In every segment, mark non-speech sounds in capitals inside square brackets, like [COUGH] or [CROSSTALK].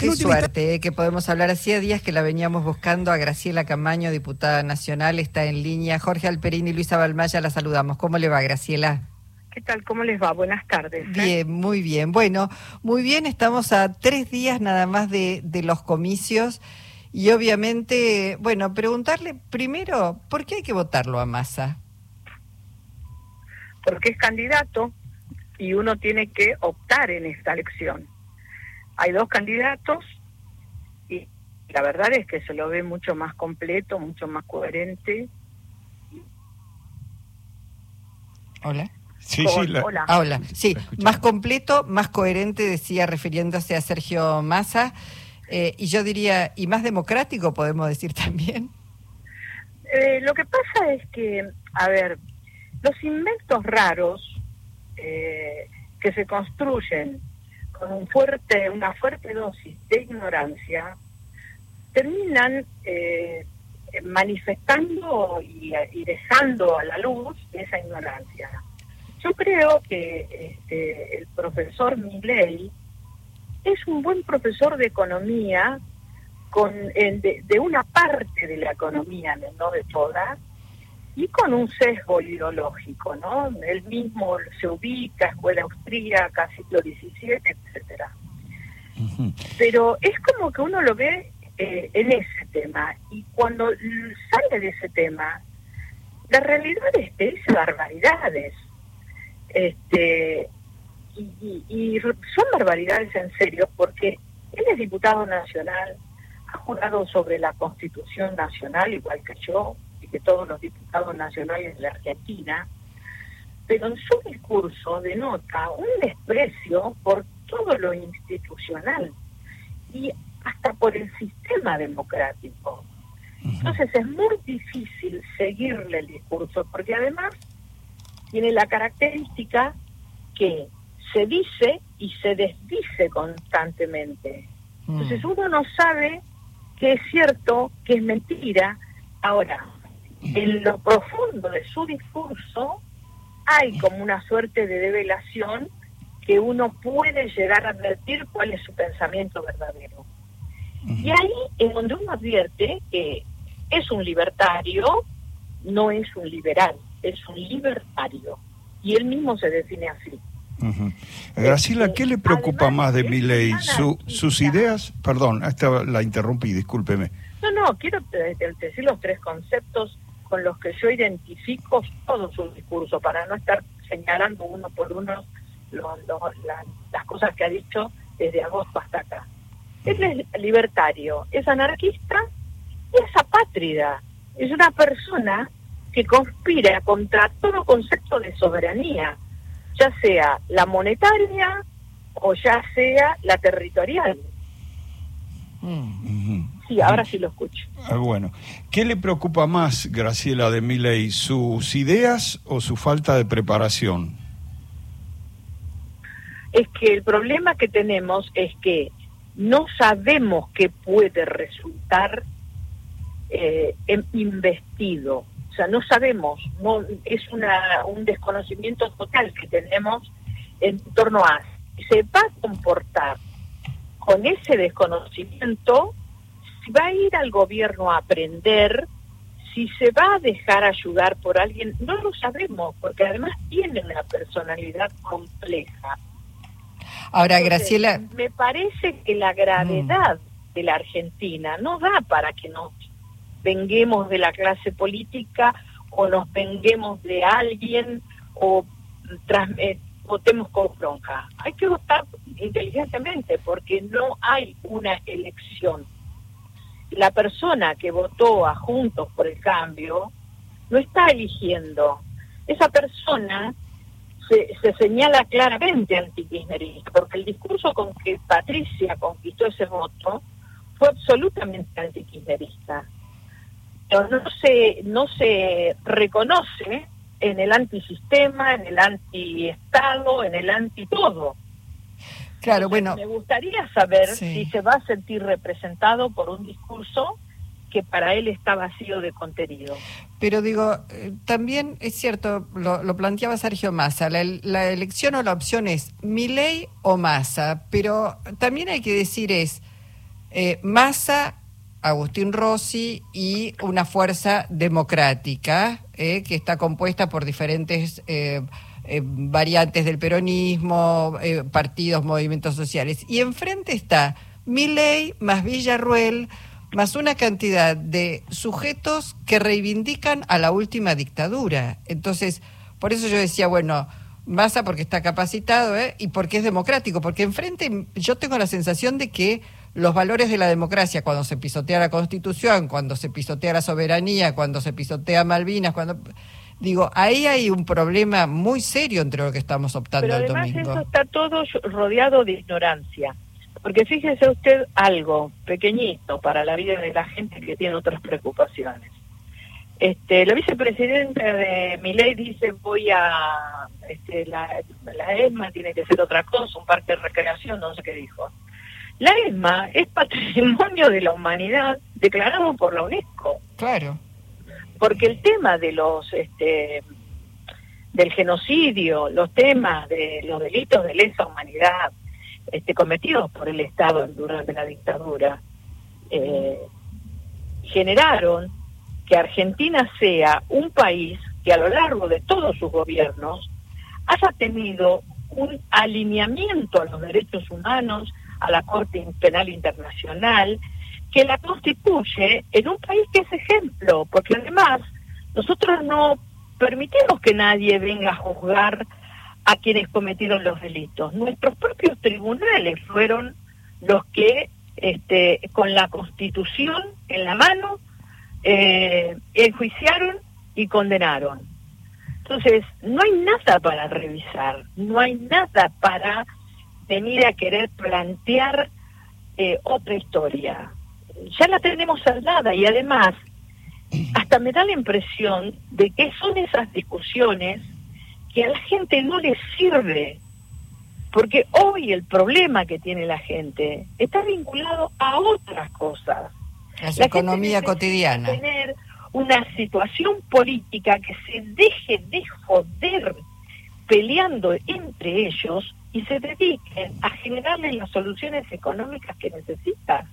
Qué suerte eh, que podemos hablar. Hacía días que la veníamos buscando a Graciela Camaño, diputada nacional, está en línea. Jorge Alperín y Luisa Balmaya la saludamos. ¿Cómo le va, Graciela? ¿Qué tal? ¿Cómo les va? Buenas tardes. ¿eh? Bien, muy bien. Bueno, muy bien. Estamos a tres días nada más de, de los comicios y obviamente, bueno, preguntarle primero, ¿por qué hay que votarlo a Massa? Porque es candidato y uno tiene que optar en esta elección hay dos candidatos y la verdad es que se lo ve mucho más completo, mucho más coherente. Hola. Sí, sí, hola. Ah, hola. Sí, más completo, más coherente, decía refiriéndose a Sergio Massa, eh, y yo diría, y más democrático, podemos decir también. Eh, lo que pasa es que, a ver, los inventos raros eh, que se construyen con un fuerte, una fuerte dosis de ignorancia, terminan eh, manifestando y, dejando a la luz esa ignorancia. Yo creo que este, el profesor Milley es un buen profesor de economía con, de, de, una parte de la economía, no de toda, y con un sesgo ideológico, ¿no? Él mismo se ubica, escuela austríaca, siglo XVII, etcétera. Pero es como que uno lo ve eh, en ese tema, y cuando sale de ese tema, la realidad es que dice barbaridades. Este, y, y son barbaridades en serio, porque él es diputado nacional, ha jurado sobre la Constitución Nacional, igual que yo, que todos los diputados nacionales de la Argentina, pero en su discurso denota un desprecio por todo lo institucional y hasta por el sistema democrático. Entonces es muy difícil seguirle el discurso, porque además tiene la característica que se dice y se desdice constantemente. Entonces mm. uno no sabe qué es cierto, qué es mentira. Ahora, en lo profundo de su discurso hay como una suerte de develación que uno puede llegar a advertir cuál es su pensamiento verdadero. Y ahí es donde uno advierte que es un libertario, no es un liberal, es un libertario. Y él mismo se define así. Graciela, ¿qué le preocupa más de mi ley? Su, ¿Sus ideas? Perdón, esta la interrumpí, discúlpeme. No, no, quiero decir los tres conceptos con los que yo identifico todo su discurso, para no estar señalando uno por uno las cosas que ha dicho desde agosto hasta acá. es libertario, es anarquista y es apátrida. Es una persona que conspira contra todo concepto de soberanía, ya sea la monetaria o ya sea la territorial. Mm. Sí, ahora sí lo escucho. Ah, bueno, ¿qué le preocupa más, Graciela de Miley, sus ideas o su falta de preparación? Es que el problema que tenemos es que no sabemos qué puede resultar eh, investido. O sea, no sabemos, no es una, un desconocimiento total que tenemos en torno a se va a comportar con ese desconocimiento si va a ir al gobierno a aprender, si se va a dejar ayudar por alguien, no lo sabemos, porque además tiene una personalidad compleja. Ahora, Graciela... Me parece que la gravedad mm. de la Argentina no da para que nos venguemos de la clase política o nos venguemos de alguien o eh, votemos con bronca. Hay que votar inteligentemente porque no hay una elección la persona que votó a Juntos por el Cambio no está eligiendo. Esa persona se, se señala claramente antikirchnerista, porque el discurso con que Patricia conquistó ese voto fue absolutamente antikirchnerista. No se, no se reconoce en el antisistema, en el antiestado, en el anti Claro, bueno. Me gustaría saber si se va a sentir representado por un discurso que para él está vacío de contenido. Pero digo, eh, también es cierto, lo, planteaba Sergio Massa, la, elección o la opción es mi ley o Massa, pero también hay que decir es, eh, Massa, Agustín Rossi y una fuerza democrática eh, que está compuesta por diferentes eh, eh, variantes del peronismo, partidos, movimientos sociales. Y enfrente está Milei más Villarruel más una cantidad de sujetos que reivindican a la última dictadura. Entonces, por eso yo decía, bueno, Massa porque está capacitado ¿eh? y porque es democrático, porque enfrente yo tengo la sensación de que los valores de la democracia, cuando se pisotea la Constitución, cuando se pisotea la soberanía, cuando se pisotea Malvinas, cuando digo, ahí hay un problema muy serio entre lo que estamos optando Pero el además domingo. Eso está todo rodeado de ignorancia. Porque fíjese usted algo pequeñito para la vida de la gente que tiene otras preocupaciones. Este, la vicepresidenta de Miley dice voy a este, la, la ESMA tiene que ser otra cosa, un parque de recreación, no sé qué dijo. La ESMA es patrimonio de la humanidad declarado por la UNESCO. Claro. Porque el tema de los este, del genocidio, los temas de los delitos de lesa humanidad este, cometidos por el Estado durante la dictadura eh, generaron que Argentina sea un país que a lo largo de todos sus gobiernos haya tenido un alineamiento a los derechos humanos, a la Corte Penal Internacional, que la constituye en un país que es ejemplo, porque además nosotros no permitimos que nadie venga a juzgar a quienes cometieron los delitos. Nuestros propios tribunales fueron los que, este, con la Constitución en la mano, eh, enjuiciaron y condenaron. Entonces, no hay nada para revisar, no hay nada para venir a querer plantear eh, otra historia. Ya la tenemos saldada y además, hasta me da la impresión de que son esas discusiones que a la gente no le sirve. Porque hoy el problema que tiene la gente está vinculado a otras cosas. A su economía cotidiana. Tener una situación política que se deje de joder peleando entre ellos y se dediquen a generarle las soluciones económicas que necesitan.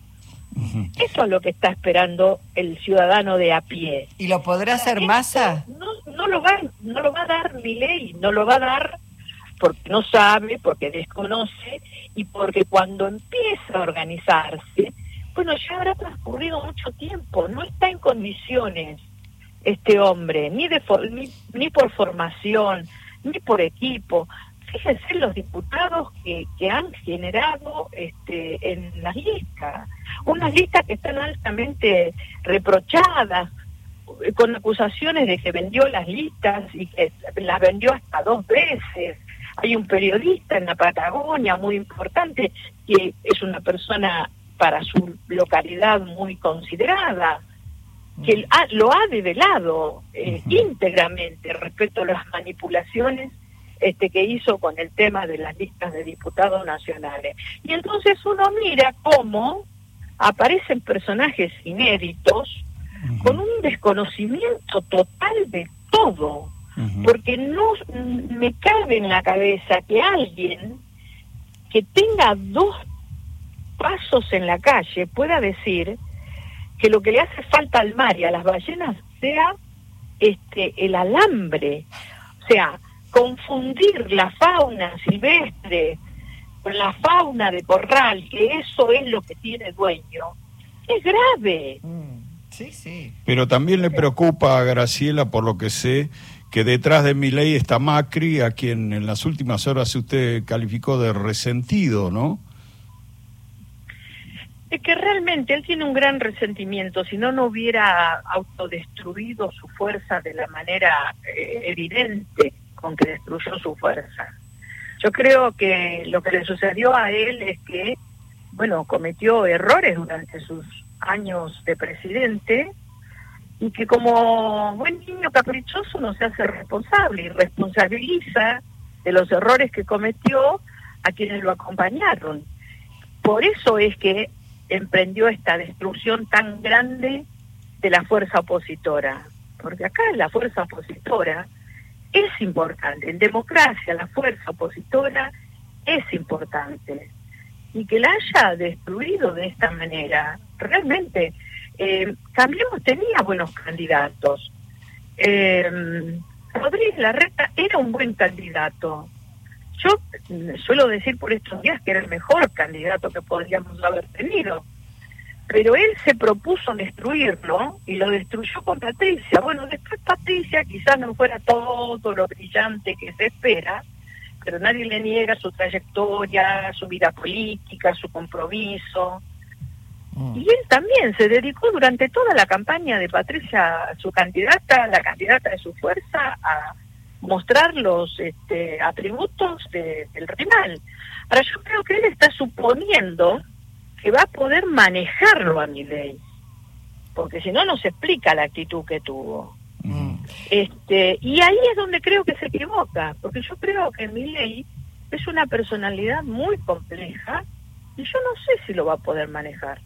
Eso es lo que está esperando el ciudadano de a pie. ¿Y lo podrá hacer Massa? No, no, lo va, no lo va a dar mi ley, no lo va a dar porque no sabe, porque desconoce y porque cuando empieza a organizarse, bueno, ya habrá transcurrido mucho tiempo, no está en condiciones este hombre, ni, de ni, ni por formación, ni por equipo. Fíjense los diputados que, que han generado este, en las listas unas listas que están altamente reprochadas, con acusaciones de que vendió las listas y que las vendió hasta dos veces. Hay un periodista en la Patagonia muy importante que es una persona para su localidad muy considerada, que lo ha develado eh, íntegramente respecto a las manipulaciones este, que hizo con el tema de las listas de diputados nacionales. Y entonces uno mira cómo aparecen personajes inéditos con un desconocimiento total de todo, porque no me cabe en la cabeza que alguien que tenga dos pasos en la calle pueda decir que lo que le hace falta al mar y a las ballenas sea este el alambre, o sea, confundir la fauna silvestre con la fauna de corral, que eso es lo que tiene dueño, es grave. Mm, sí, sí. Pero también le preocupa a Graciela, por lo que sé, que detrás de mi ley está Macri, a quien en las últimas horas usted calificó de resentido, ¿no? Es que realmente él tiene un gran resentimiento, si no, no hubiera autodestruido su fuerza de la manera eh, evidente con que destruyó su fuerza. Yo creo que lo que le sucedió a él es que, bueno, cometió errores durante sus años de presidente y que como buen niño caprichoso no se hace responsable y responsabiliza de los errores que cometió a quienes lo acompañaron. Por eso es que emprendió esta destrucción tan grande de la fuerza opositora, porque acá la fuerza opositora es importante. En democracia la fuerza opositora es importante. y que la haya destruido de esta manera. Realmente, eh, Cambiemos tenía buenos candidatos. Eh, Rodríguez Larreta era un buen candidato. Yo suelo decir por estos días que era el mejor candidato que podríamos haber tenido. Pero él se propuso destruirlo y lo destruyó con Patricia. Bueno, después Patricia quizás no fuera todo lo brillante que se espera, pero nadie le niega su trayectoria, su vida política, su compromiso. Mm. Y él también se dedicó durante toda la campaña de Patricia, su candidata, la candidata de su fuerza, a mostrar los este, atributos del rival. Ahora yo creo que él está suponiendo que va a poder manejarlo a mi ley, porque si no, no se explica la actitud que tuvo. Mm. Este, y ahí es donde creo que se equivoca, porque yo creo que mi ley es una personalidad muy compleja y yo no sé si lo va a poder manejar.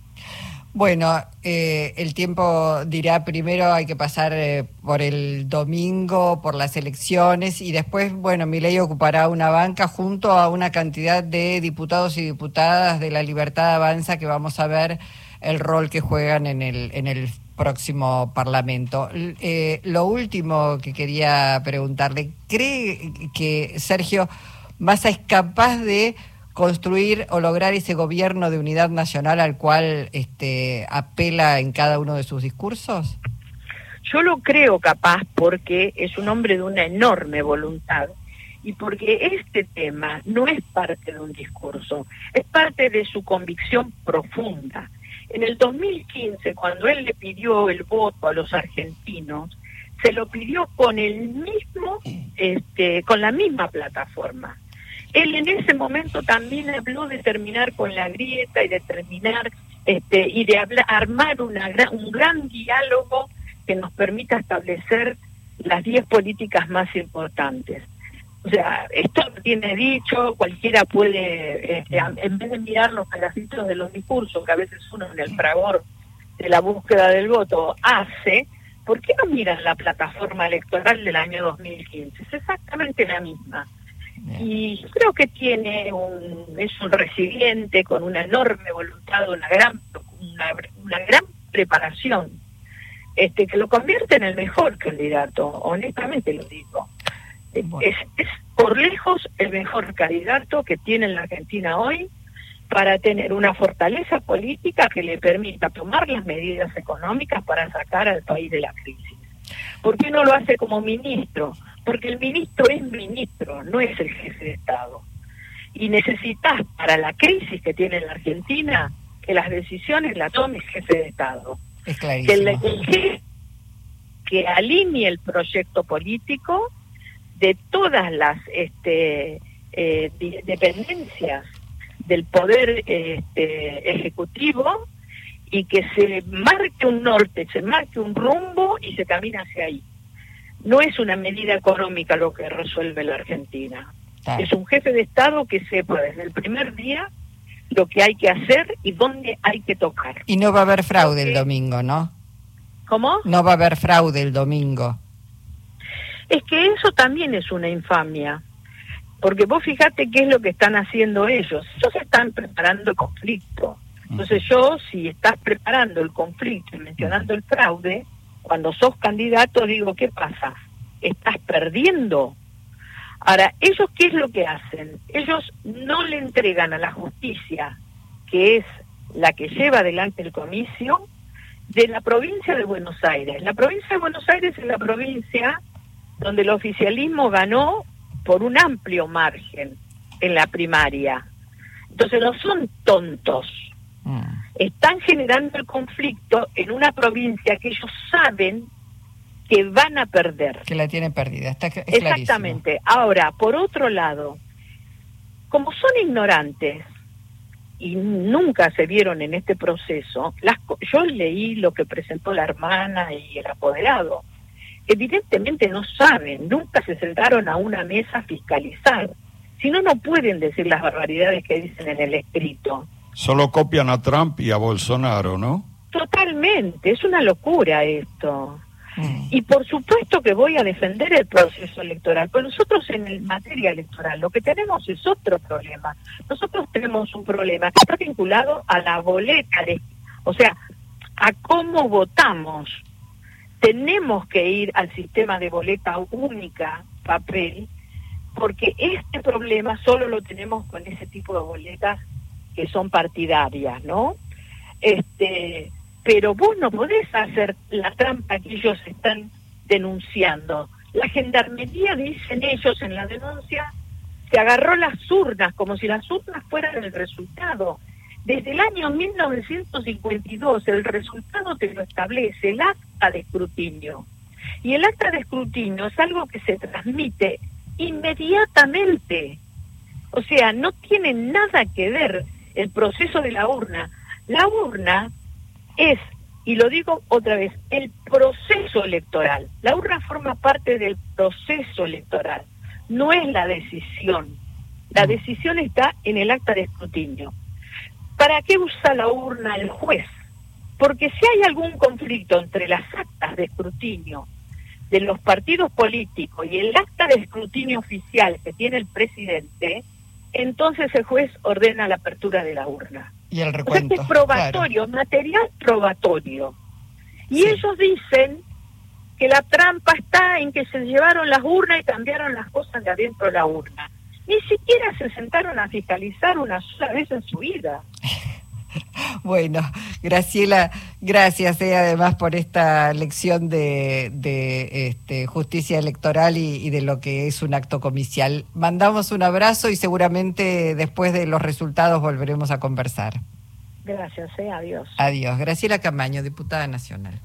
Bueno, eh, el tiempo dirá primero hay que pasar eh, por el domingo, por las elecciones y después, bueno, mi ley ocupará una banca junto a una cantidad de diputados y diputadas de la Libertad Avanza que vamos a ver el rol que juegan en el, en el próximo Parlamento. Eh, lo último que quería preguntarle, ¿cree que Sergio Massa es capaz de construir o lograr ese gobierno de unidad nacional al cual este, apela en cada uno de sus discursos? Yo lo creo capaz porque es un hombre de una enorme voluntad y porque este tema no es parte de un discurso, es parte de su convicción profunda. En el 2015, cuando él le pidió el voto a los argentinos, se lo pidió con el mismo, este, con la misma plataforma él en ese momento también habló de terminar con la grieta y de terminar este, y de armar una un gran diálogo que nos permita establecer las 10 políticas más importantes. O sea, esto tiene dicho, cualquiera puede, este, en vez de mirar los pedacitos de los discursos que a veces uno en el fragor de la búsqueda del voto hace, ¿por qué no miran la plataforma electoral del año 2015? Es exactamente la misma y creo que tiene un, es un resiliente con una enorme voluntad, una gran, una, gran preparación, este, que lo convierte en el mejor candidato, honestamente lo digo. Es, es por lejos el mejor candidato que tiene la Argentina hoy para tener una fortaleza política que le permita tomar las medidas económicas para sacar al país de la crisis. ¿Por qué no lo hace como ministro? Porque el ministro es ministro, no es el jefe de Estado. Y necesitas para la crisis que tiene la Argentina que las decisiones las tome el jefe de Estado. Es clarísimo. Que, que alinee el proyecto político de todas las este, eh, dependencias del poder este, ejecutivo y que se marque un norte, se marque un rumbo y se camina hacia ahí. No es una medida económica lo que resuelve la Argentina. Es un jefe de Estado que sepa desde el primer día lo que hay que hacer y dónde hay que tocar. Y no va a haber fraude el domingo, ¿no? ¿Cómo? No va a haber fraude el domingo. Es que eso también es una infamia. Porque vos fíjate qué es lo que están haciendo ellos. Ellos están preparando conflicto entonces yo, si estás preparando el conflicto y mencionando el fraude, cuando sos candidato digo, ¿qué pasa? Estás perdiendo. Ahora, ¿ellos qué es lo que hacen? Ellos no le entregan a la justicia, que es la que lleva adelante el comicio, de la provincia de Buenos Aires. La provincia de Buenos Aires es la provincia donde el oficialismo ganó por un amplio margen en la primaria. Entonces no son tontos, están generando el conflicto en una provincia que ellos saben que van a perder. Que la tienen perdida, está Exactamente. Ahora, por otro lado, como son ignorantes y nunca se vieron en este proceso, las, yo leí lo que presentó la hermana y el apoderado. Evidentemente no saben, nunca se sentaron a una mesa a fiscalizar. Si no, no pueden decir las barbaridades que dicen en el escrito. Solo copian a Trump y a Bolsonaro, ¿no? Totalmente, es una locura esto. Mm. Y por supuesto que voy a defender el proceso electoral, pero nosotros en el materia electoral lo que tenemos es otro problema. Nosotros tenemos un problema que está vinculado a la boleta, de, o sea, a cómo votamos. Tenemos que ir al sistema de boleta única, papel, porque este problema solo lo tenemos con ese tipo de boletas que son partidarias, ¿no? Este, pero vos no podés hacer la trampa que ellos están denunciando. La gendarmería, dicen ellos en la denuncia, se agarró las urnas como si las urnas fueran el resultado. Desde el año 1952 el resultado te lo establece el acta de escrutinio. Y el acta de escrutinio es algo que se transmite inmediatamente. O sea, no tiene nada que ver el proceso de la urna. La urna es, y lo digo otra vez, el proceso electoral. La urna forma parte del proceso electoral, no es la decisión. La mm. decisión está en el acta de escrutinio. ¿Para qué usa la urna el juez? Porque si hay algún conflicto entre las actas de escrutinio de los partidos políticos y el acta de escrutinio oficial que tiene el presidente, entonces el juez ordena la apertura de la urna. Y el recuento. es probatorio, material probatorio. Y ellos dicen que la trampa está en que se llevaron las urnas y cambiaron las cosas de adentro de la urna. Ni siquiera se sentaron a fiscalizar una sola vez en su vida. [LAUGHS] Bueno, Graciela, gracias eh, además por esta lección de, este, justicia electoral y, de lo que es un acto comicial. Mandamos un abrazo y seguramente después de los resultados volveremos a conversar. Gracias, eh, adiós. Adiós. Graciela Camaño, diputada nacional.